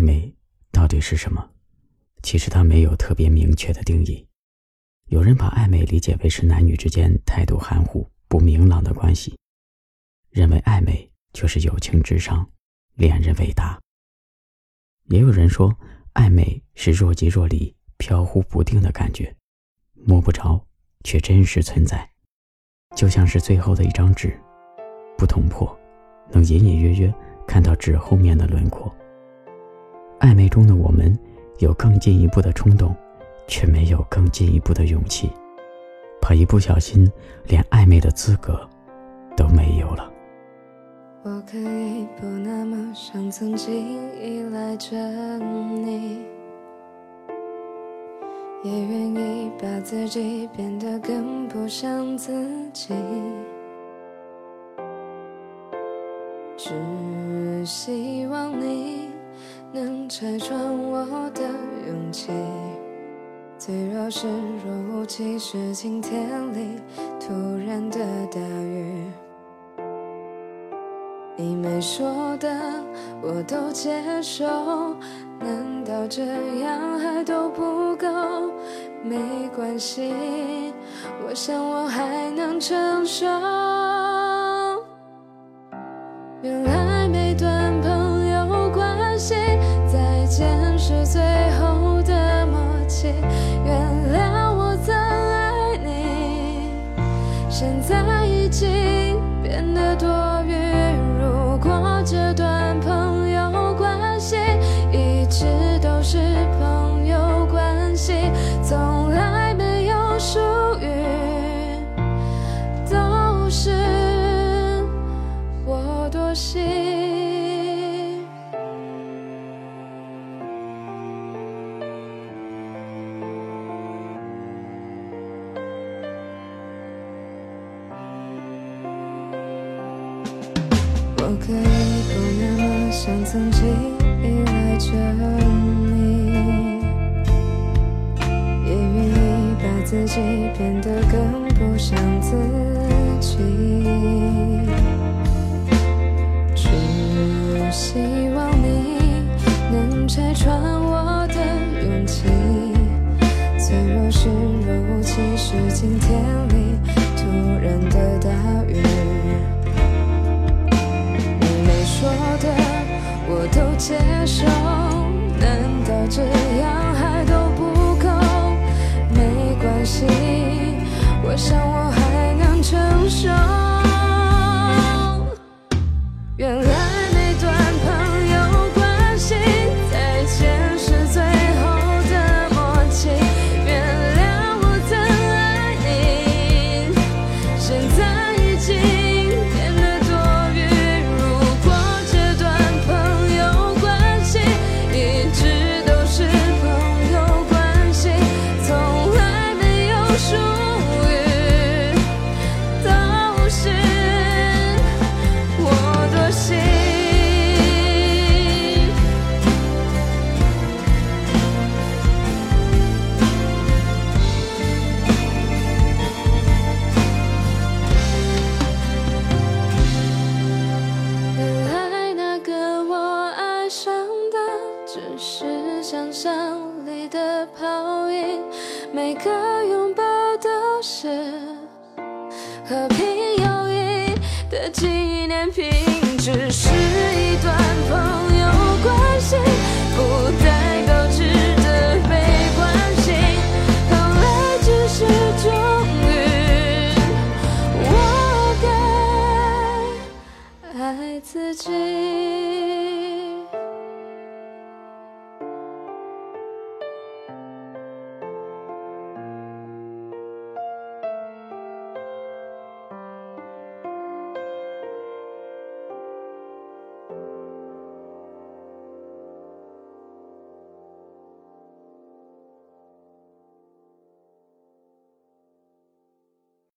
暧昧到底是什么？其实它没有特别明确的定义。有人把暧昧理解为是男女之间态度含糊、不明朗的关系，认为暧昧就是友情至上、恋人伟大。也有人说，暧昧是若即若离、飘忽不定的感觉，摸不着却真实存在，就像是最后的一张纸，不捅破，能隐隐约约看到纸后面的轮廓。暧昧中的我们，有更进一步的冲动。却没有更进一步的勇气，怕一不小心连暧昧的资格都没有了。我可以不那么像曾经依赖着你，也愿意把自己变得更不像自己，只希望你能拆穿我的勇气。脆弱是若无其事，晴天里突然的大雨。你没说的我都接受，难道这样还都不够？没关系，我想我还能承受。原来系，再见是最后的默契。原谅我曾爱你，现在已经变得多我可以不那么像曾经依赖着你，也愿意把自己变得更不像自己，只希望你能拆穿我的勇气。脆弱是若无其事，晴天接受？难道这样还都不够？没关系，我想我还能承受。是想象里的泡影，每个拥抱都是和平友谊的纪念品。只是一段朋友关系，不代表值得被关心。后来只是终于，我该爱自己。